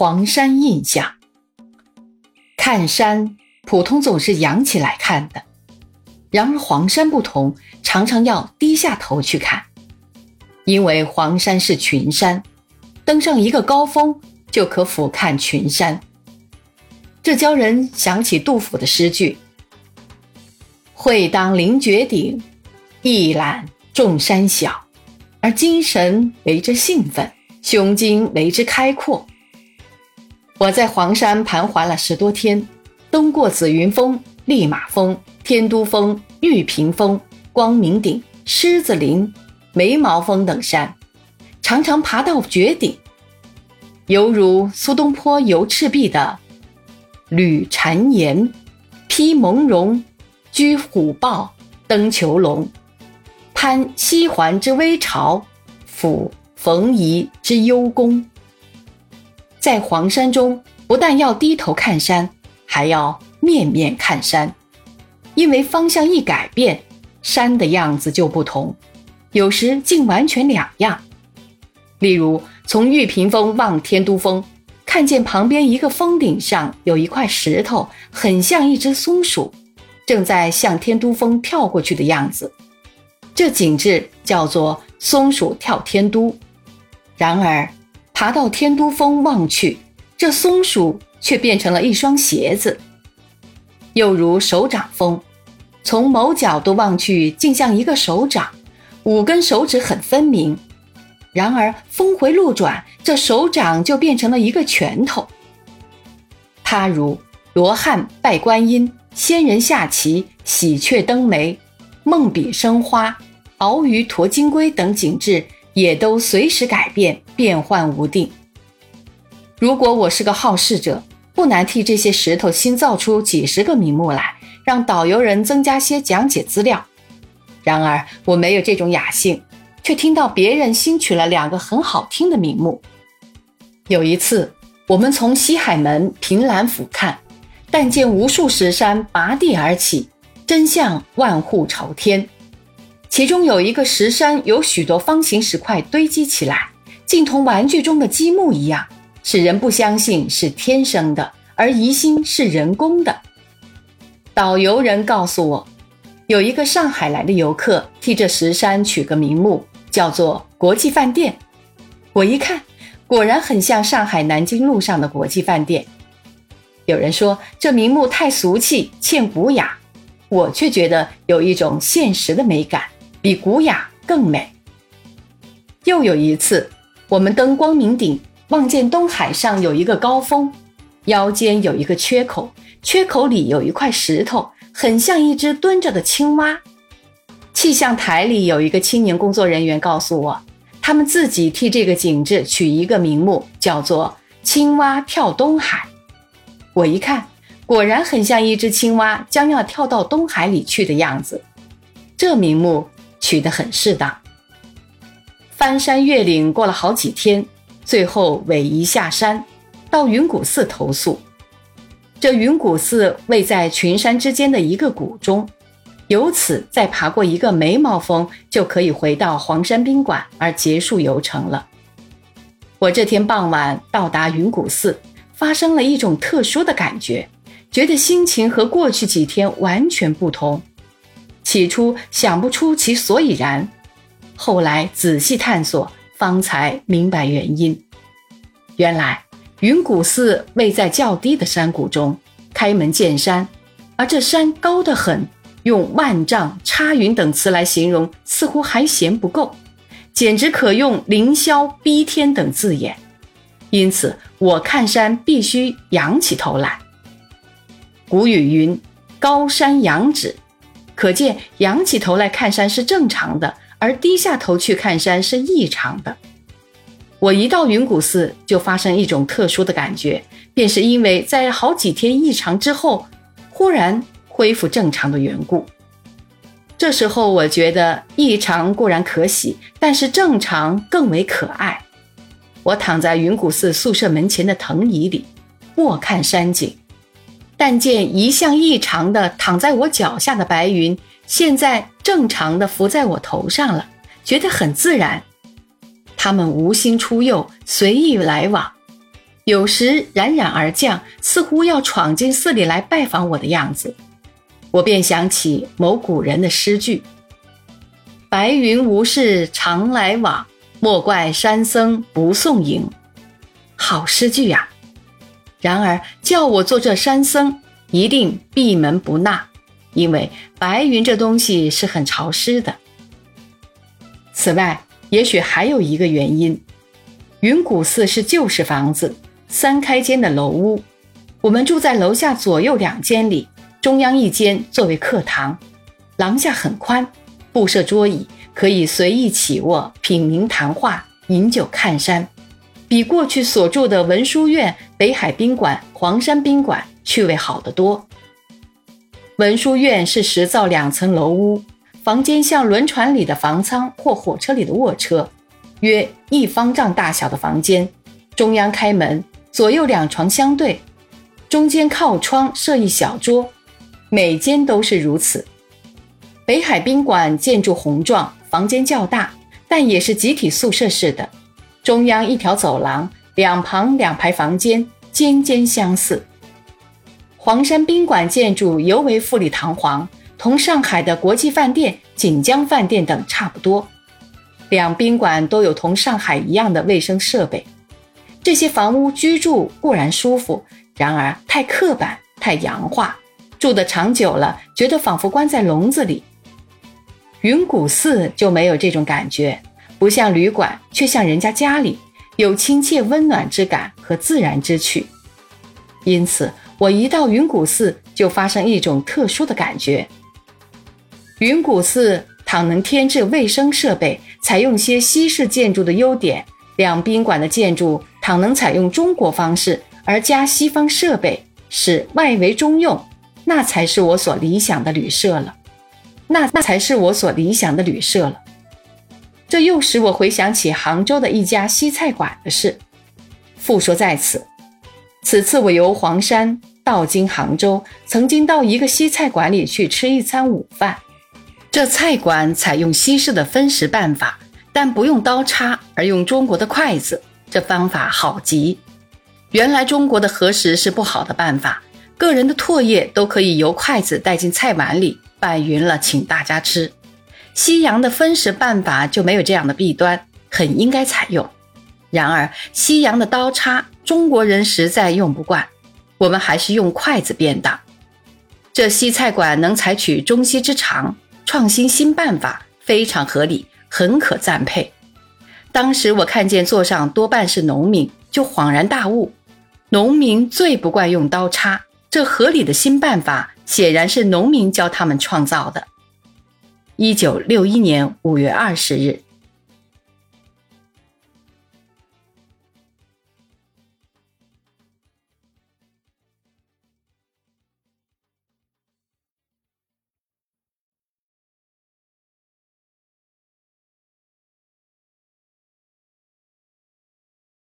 黄山印象。看山，普通总是仰起来看的，然而黄山不同，常常要低下头去看，因为黄山是群山，登上一个高峰就可俯瞰群山。这教人想起杜甫的诗句：“会当凌绝顶，一览众山小，而精神为之兴奋，胸襟为之开阔。”我在黄山盘桓了十多天，登过紫云峰、立马峰、天都峰、玉屏峰、光明顶、狮子林、眉毛峰等山，常常爬到绝顶，犹如苏东坡游赤壁的“履蝉岩，披蒙茸，居虎豹，登囚龙，攀西环之危巢，抚冯夷之幽宫”。在黄山中，不但要低头看山，还要面面看山，因为方向一改变，山的样子就不同，有时竟完全两样。例如，从玉屏峰望天都峰，看见旁边一个峰顶上有一块石头，很像一只松鼠，正在向天都峰跳过去的样子，这景致叫做“松鼠跳天都”。然而，爬到天都峰望去，这松鼠却变成了一双鞋子。又如手掌峰，从某角度望去，竟像一个手掌，五根手指很分明。然而峰回路转，这手掌就变成了一个拳头。他如罗汉拜观音、仙人下棋、喜鹊登梅、梦笔生花、鳌鱼驮金龟等景致。也都随时改变，变幻无定。如果我是个好事者，不难替这些石头新造出几十个名目来，让导游人增加些讲解资料。然而我没有这种雅兴，却听到别人新取了两个很好听的名目。有一次，我们从西海门凭栏俯瞰，但见无数石山拔地而起，真像万户朝天。其中有一个石山，有许多方形石块堆积起来，竟同玩具中的积木一样，使人不相信是天生的，而疑心是人工的。导游人告诉我，有一个上海来的游客替这石山取个名目，叫做“国际饭店”。我一看，果然很像上海南京路上的国际饭店。有人说这名目太俗气，欠古雅，我却觉得有一种现实的美感。比古雅更美。又有一次，我们登光明顶，望见东海上有一个高峰，腰间有一个缺口，缺口里有一块石头，很像一只蹲着的青蛙。气象台里有一个青年工作人员告诉我，他们自己替这个景致取一个名目，叫做“青蛙跳东海”。我一看，果然很像一只青蛙将要跳到东海里去的样子。这名目。取得很适当。翻山越岭过了好几天，最后尾移下山，到云谷寺投宿。这云谷寺位在群山之间的一个谷中，由此再爬过一个眉毛峰，就可以回到黄山宾馆而结束游程了。我这天傍晚到达云谷寺，发生了一种特殊的感觉，觉得心情和过去几天完全不同。起初想不出其所以然，后来仔细探索，方才明白原因。原来云谷寺位在较低的山谷中，开门见山，而这山高得很，用万丈、插云等词来形容，似乎还嫌不够，简直可用凌霄、逼天等字眼。因此，我看山必须仰起头来。古语云：“高山仰止。”可见，仰起头来看山是正常的，而低下头去看山是异常的。我一到云谷寺，就发生一种特殊的感觉，便是因为在好几天异常之后，忽然恢复正常的缘故。这时候，我觉得异常固然可喜，但是正常更为可爱。我躺在云谷寺宿舍门前的藤椅里，卧看山景。但见一向异常的躺在我脚下的白云，现在正常的浮在我头上了，觉得很自然。他们无心出岫，随意来往，有时冉冉而降，似乎要闯进寺里来拜访我的样子。我便想起某古人的诗句：“白云无事常来往，莫怪山僧不送迎。”好诗句呀！然而叫我做这山僧，一定闭门不纳，因为白云这东西是很潮湿的。此外，也许还有一个原因：云谷寺是旧式房子，三开间的楼屋，我们住在楼下左右两间里。中央一间作为客堂，廊下很宽，布设桌椅，可以随意起卧、品茗谈话、饮酒看山，比过去所住的文殊院、北海宾馆、黄山宾馆趣味好得多。文殊院是石造两层楼屋，房间像轮船里的房舱或火车里的卧车，约一方丈大小的房间，中央开门，左右两床相对，中间靠窗设一小桌。每间都是如此。北海宾馆建筑宏壮，房间较大，但也是集体宿舍式的。中央一条走廊，两旁两排房间，间间相似。黄山宾馆建筑尤为富丽堂皇，同上海的国际饭店锦江饭店等差不多。两宾馆都有同上海一样的卫生设备。这些房屋居住固然舒服，然而太刻板，太洋化。住的长久了，觉得仿佛关在笼子里。云谷寺就没有这种感觉，不像旅馆，却像人家家里，有亲切温暖之感和自然之趣。因此，我一到云谷寺就发生一种特殊的感觉。云谷寺倘能添置卫生设备，采用些西式建筑的优点，两宾馆的建筑倘能采用中国方式而加西方设备，使外围中用。那才是我所理想的旅社了，那那才是我所理想的旅社了。这又使我回想起杭州的一家西菜馆的事。复说在此，此次我游黄山到经杭州，曾经到一个西菜馆里去吃一餐午饭。这菜馆采用西式的分食办法，但不用刀叉，而用中国的筷子。这方法好极。原来中国的合食是不好的办法。个人的唾液都可以由筷子带进菜碗里，拌匀了请大家吃。西洋的分食办法就没有这样的弊端，很应该采用。然而西洋的刀叉，中国人实在用不惯，我们还是用筷子便当。这西菜馆能采取中西之长，创新新办法，非常合理，很可赞佩。当时我看见座上多半是农民，就恍然大悟：农民最不惯用刀叉。这合理的新办法显然是农民教他们创造的。一九六一年五月二十日。